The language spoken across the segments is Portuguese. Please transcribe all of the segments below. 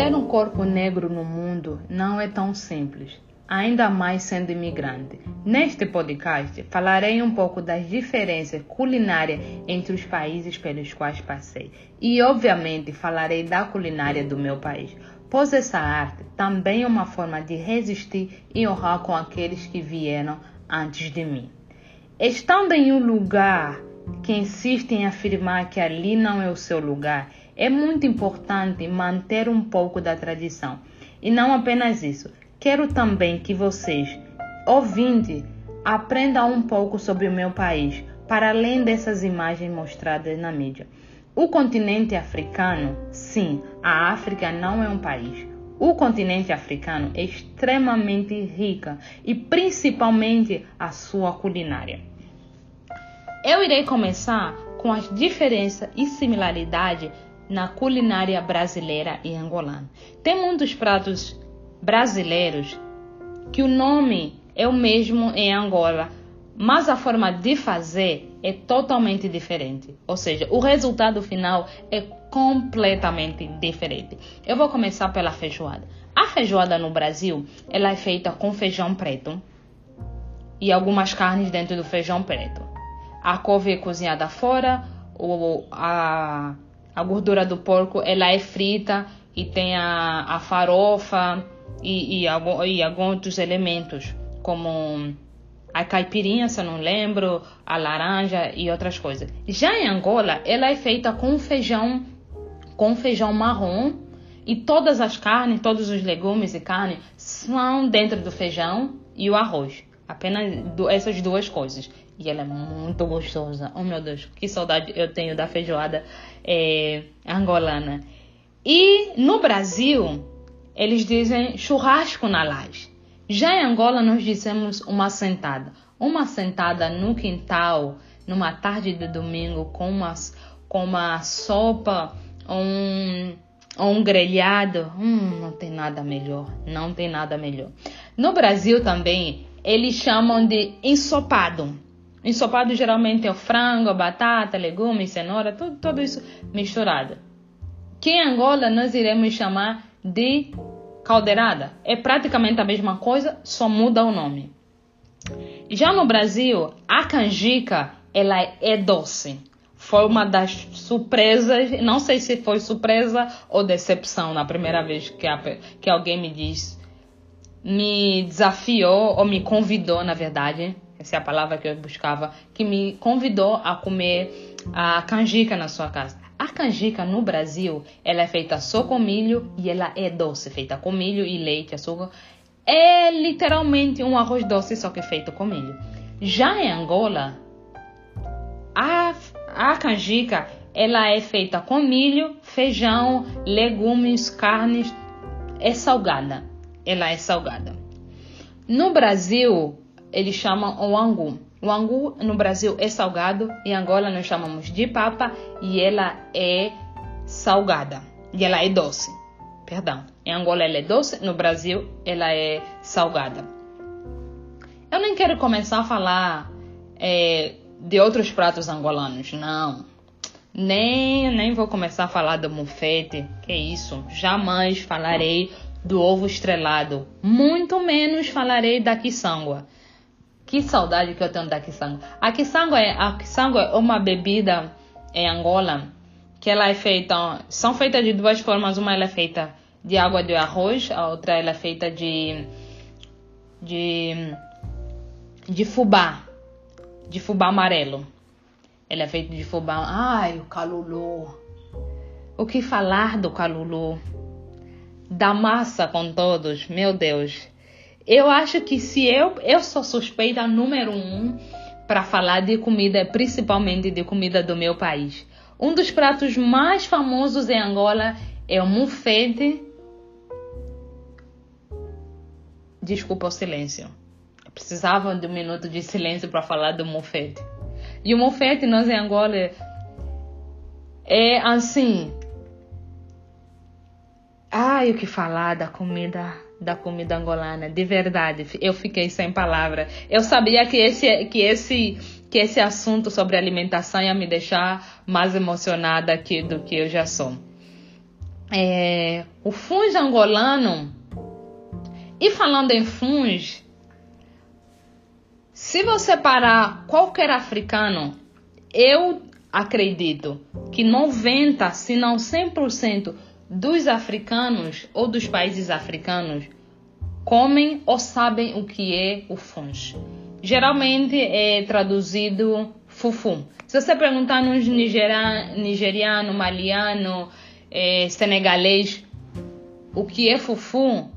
Ter um corpo negro no mundo não é tão simples, ainda mais sendo imigrante. Neste podcast, falarei um pouco das diferenças culinárias entre os países pelos quais passei e, obviamente, falarei da culinária do meu país, pois essa arte também é uma forma de resistir e honrar com aqueles que vieram antes de mim. Estando em um lugar que insiste em afirmar que ali não é o seu lugar, é muito importante manter um pouco da tradição. E não apenas isso, quero também que vocês, ouvintes, aprendam um pouco sobre o meu país, para além dessas imagens mostradas na mídia. O continente africano, sim, a África não é um país. O continente africano é extremamente rica e principalmente a sua culinária. Eu irei começar com as diferenças e similaridades na culinária brasileira e angolana. Tem muitos pratos brasileiros que o nome é o mesmo em Angola, mas a forma de fazer é totalmente diferente. Ou seja, o resultado final é completamente diferente. Eu vou começar pela feijoada. A feijoada no Brasil, ela é feita com feijão preto e algumas carnes dentro do feijão preto. A couve é cozinhada fora, ou a, a gordura do porco ela é frita e tem a, a farofa e, e, e alguns outros elementos, como a caipirinha, se eu não lembro, a laranja e outras coisas. Já em Angola, ela é feita com feijão, com feijão marrom e todas as carnes, todos os legumes e carne são dentro do feijão e o arroz. Apenas essas duas coisas. E ela é muito gostosa. Oh meu Deus, que saudade eu tenho da feijoada é, angolana. E no Brasil, eles dizem churrasco na laje. Já em Angola, nós dizemos uma sentada. Uma sentada no quintal, numa tarde de domingo, com uma, com uma sopa, um, um grelhado. Hum, não tem nada melhor. Não tem nada melhor. No Brasil também, eles chamam de ensopado. Ensopado geralmente é o frango, batata, legumes, cenoura, tudo, tudo isso misturado. Que em Angola nós iremos chamar de caldeirada. É praticamente a mesma coisa, só muda o nome. Já no Brasil, a canjica ela é doce. Foi uma das surpresas, não sei se foi surpresa ou decepção na primeira vez que, a, que alguém me disse me desafiou, ou me convidou, na verdade, essa é a palavra que eu buscava, que me convidou a comer a canjica na sua casa. A canjica no Brasil, ela é feita só com milho e ela é doce, feita com milho e leite, açúcar. É literalmente um arroz doce, só que feito com milho. Já em Angola, a, a canjica, ela é feita com milho, feijão, legumes, carnes, é salgada ela é salgada. No Brasil, eles chamam o angu. O angu no Brasil é salgado, em Angola nós chamamos de papa e ela é salgada. E ela é doce. Perdão. Em Angola ela é doce, no Brasil ela é salgada. Eu nem quero começar a falar é, de outros pratos angolanos, não. Nem, nem vou começar a falar do mufete, que isso. Jamais falarei do ovo estrelado. Muito menos falarei da quiçangua. Que saudade que eu tenho da quiçangua. A quiçangua é, a é uma bebida em Angola que ela é feita, são feitas de duas formas. Uma ela é feita de água de arroz, a outra ela é feita de de de fubá, de fubá amarelo. Ela é feita de fubá. Ai, o calulu. O que falar do calulu? da massa com todos, meu Deus. Eu acho que se eu, eu sou suspeita número um para falar de comida, principalmente de comida do meu país. Um dos pratos mais famosos em Angola é o mufete. Desculpa o silêncio. Precisava de um minuto de silêncio para falar do mufete. E o mufete nós em Angola é assim, Ai, o que falar da comida da comida angolana, de verdade, eu fiquei sem palavra. Eu sabia que esse que esse que esse assunto sobre alimentação ia me deixar mais emocionada aqui do que eu já sou. é, o funge angolano. E falando em funge, se você parar qualquer africano, eu acredito que 90, se não 100% dos africanos ou dos países africanos comem ou sabem o que é o funge. Geralmente é traduzido fufu. Se você perguntar nos nigeriano, maliano, é, senegalês o que é fufu,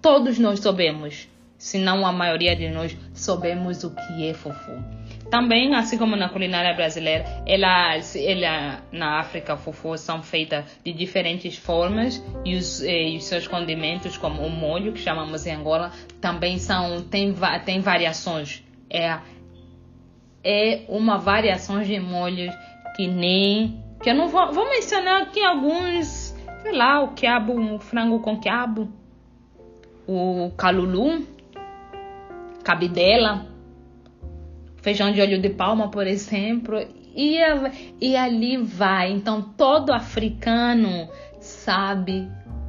todos nós sabemos. Se não a maioria de nós sabemos o que é fufu. Também, assim como na culinária brasileira, ela, ela na África, fufu são feitas de diferentes formas e os, e os, seus condimentos, como o molho que chamamos em Angola, também são tem, tem variações. É, é uma variação de molhos que nem que eu não vou, vou mencionar aqui alguns, sei lá, o quiabo, o frango com quiabo, o calulu, cabidela feijão de olho de palma, por exemplo, e, e ali vai. Então, todo africano sabe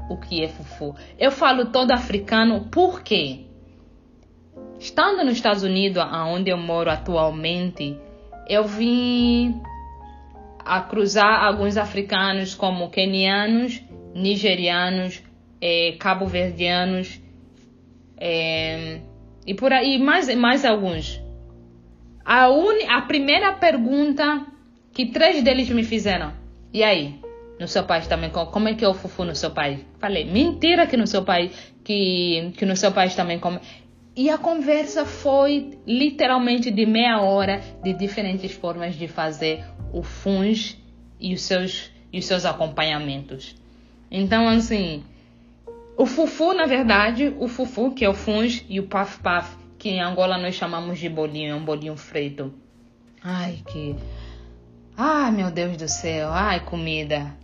o que é fufu. Eu falo todo africano porque, estando nos Estados Unidos, onde eu moro atualmente, eu vim a cruzar alguns africanos como quenianos, nigerianos, eh, cabo-verdianos eh, e por aí mais mais alguns a, uni, a primeira pergunta que três deles me fizeram: E aí? No seu país também, como é que é o fufu no seu país? Falei, mentira que no seu país, que, que no seu país também come. E a conversa foi literalmente de meia hora de diferentes formas de fazer o funge e os seus, e os seus acompanhamentos. Então, assim, o fufu, na verdade, o fufu, que é o funge, e o paf paf, que em Angola nós chamamos de bolinho, é um bolinho frito. Ai, que. Ai, meu Deus do céu, ai, comida.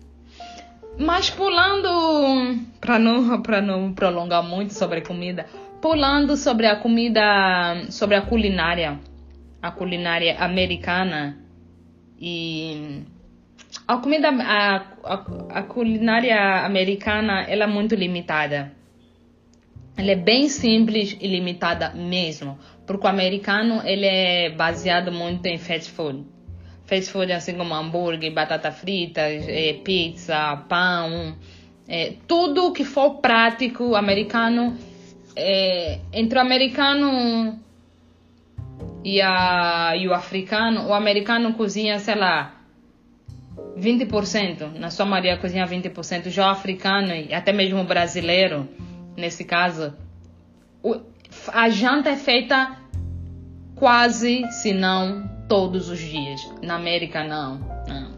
Mas pulando, para não, pra não prolongar muito sobre a comida, pulando sobre a comida, sobre a culinária, a culinária americana e a comida, a, a, a culinária americana, ela é muito limitada. Ela é bem simples e limitada mesmo, porque o americano ele é baseado muito em fast food. Fast food assim como hambúrguer, batata frita, é, pizza, pão, é, tudo que for prático americano, é, entre o americano e, a, e o africano, o americano cozinha, sei lá, 20%, na sua maioria cozinha 20%, já o africano e até mesmo o brasileiro nesse caso, a janta é feita quase, se não todos os dias. Na América, não. não.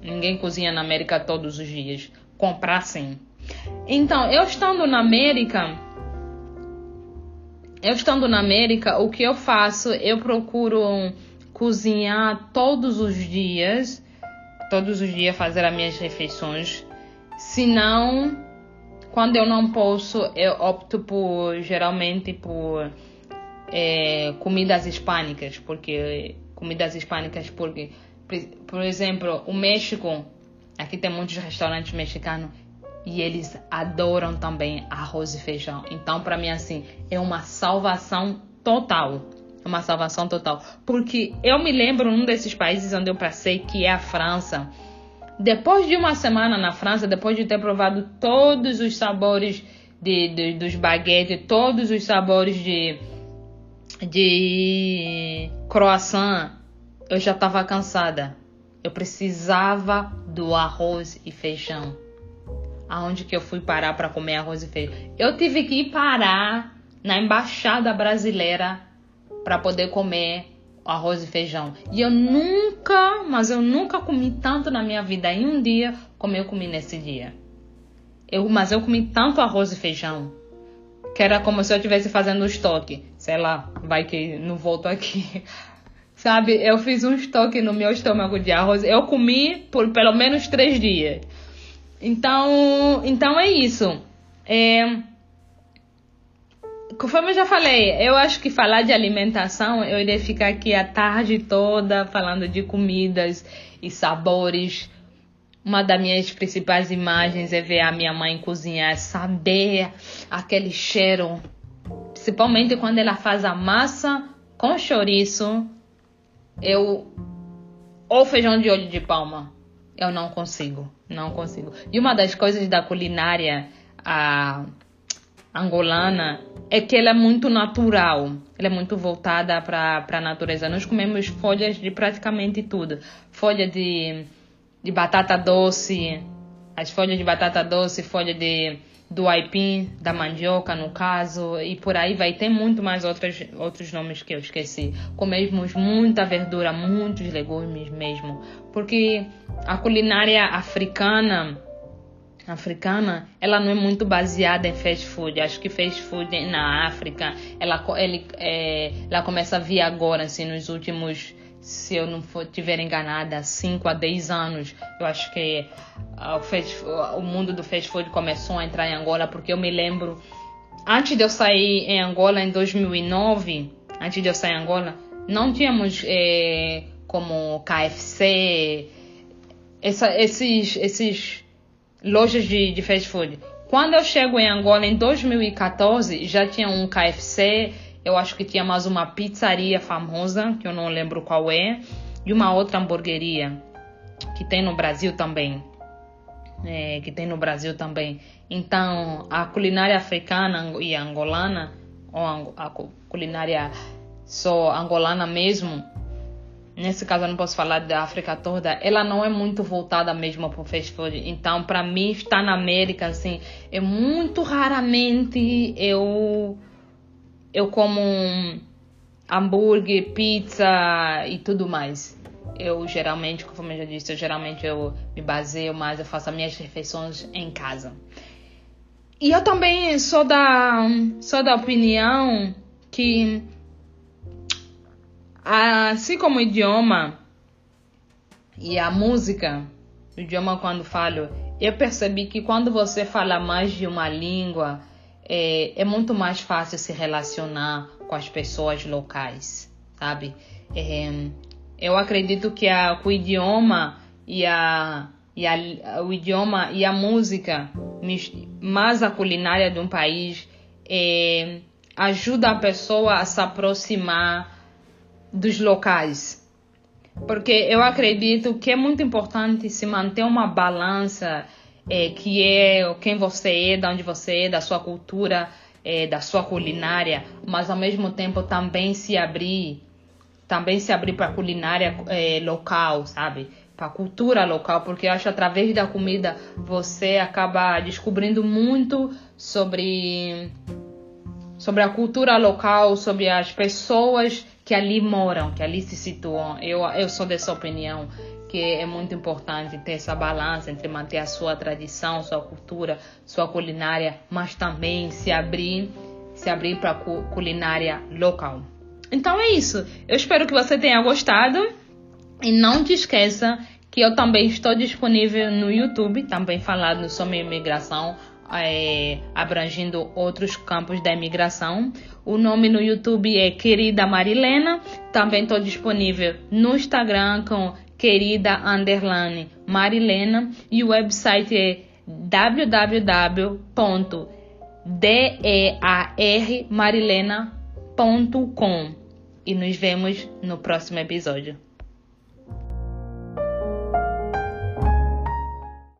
Ninguém cozinha na América todos os dias. Comprar sim. Então, eu estando na América, eu estando na América, o que eu faço? Eu procuro cozinhar todos os dias, todos os dias fazer as minhas refeições. Se não, quando eu não posso, eu opto por geralmente por é, comidas hispânicas, porque comidas hispânicas, porque por exemplo, o México, aqui tem muitos restaurantes mexicanos e eles adoram também arroz e feijão. Então, para mim assim, é uma salvação total. Uma salvação total. Porque eu me lembro num desses países onde eu passei, que é a França, depois de uma semana na França, depois de ter provado todos os sabores de, de dos baguetes, todos os sabores de, de croissant, eu já estava cansada. Eu precisava do arroz e feijão. Aonde que eu fui parar para comer arroz e feijão? Eu tive que ir parar na embaixada brasileira para poder comer arroz e feijão. E eu nunca, mas eu nunca comi tanto na minha vida em um dia como eu comi nesse dia. Eu, mas eu comi tanto arroz e feijão que era como se eu estivesse fazendo um estoque. Sei lá, vai que não volto aqui. Sabe, eu fiz um estoque no meu estômago de arroz. Eu comi por pelo menos três dias. Então, então é isso. É, Conforme eu já falei, eu acho que falar de alimentação, eu iria ficar aqui a tarde toda falando de comidas e sabores. uma das minhas principais imagens é ver a minha mãe cozinhar, saber aquele cheiro, principalmente quando ela faz a massa com chouriço, eu ou feijão de olho de palma, eu não consigo, não consigo. E uma das coisas da culinária a angolana é que ela é muito natural, ela é muito voltada para a natureza. Nós comemos folhas de praticamente tudo, folha de, de batata doce, as folhas de batata doce, folha de do aipim, da mandioca no caso, e por aí vai. Tem muito mais outros, outros nomes que eu esqueci. Comemos muita verdura, muitos legumes mesmo, porque a culinária africana africana, ela não é muito baseada em fast food. Acho que fast food na África, ela, ele, é, ela começa a vir agora, assim, nos últimos se eu não for, tiver enganada, 5 a 10 anos. Eu acho que o, fast, o mundo do fast food começou a entrar em Angola, porque eu me lembro, antes de eu sair em Angola em 2009, antes de eu sair em Angola, não tínhamos eh, como KFC, essa, esses, esses lojas de, de fast food. Quando eu chego em Angola em 2014, já tinha um KFC, eu acho que tinha mais uma pizzaria famosa, que eu não lembro qual é, e uma outra hamburgueria, que tem no Brasil também. É, que tem no Brasil também. Então, a culinária africana e angolana, ou a culinária só angolana mesmo, nesse caso eu não posso falar da África toda, ela não é muito voltada mesmo para o fast food. Então, para mim, estar na América, assim, é muito raramente eu eu como um hambúrguer, pizza e tudo mais. Eu geralmente, como eu já disse, eu geralmente eu me baseio mais, eu faço as minhas refeições em casa. E eu também sou da, sou da opinião que, assim como o idioma e a música, o idioma quando falo, eu percebi que quando você fala mais de uma língua, é, é muito mais fácil se relacionar com as pessoas locais, sabe? É, eu acredito que, a, o idioma e a, e a, o idioma e a música, mais a culinária de um país, é, ajuda a pessoa a se aproximar dos locais. Porque eu acredito que é muito importante se manter uma balança é, que é quem você é, de onde você é, da sua cultura, é, da sua culinária, mas ao mesmo tempo também se abrir, também se abrir para a culinária é, local, sabe? Para a cultura local, porque eu acho que através da comida você acaba descobrindo muito sobre sobre a cultura local, sobre as pessoas que ali moram, que ali se situam. Eu, eu sou dessa opinião que é muito importante ter essa balança entre manter a sua tradição, sua cultura, sua culinária, mas também se abrir, se abrir para a culinária local. Então é isso. Eu espero que você tenha gostado e não te esqueça que eu também estou disponível no YouTube, também falando sobre imigração, é, abrangindo outros campos da imigração. O nome no YouTube é Querida Marilena. Também estou disponível no Instagram com querida underline Marilena e o website é www.dermarilena.com e nos vemos no próximo episódio.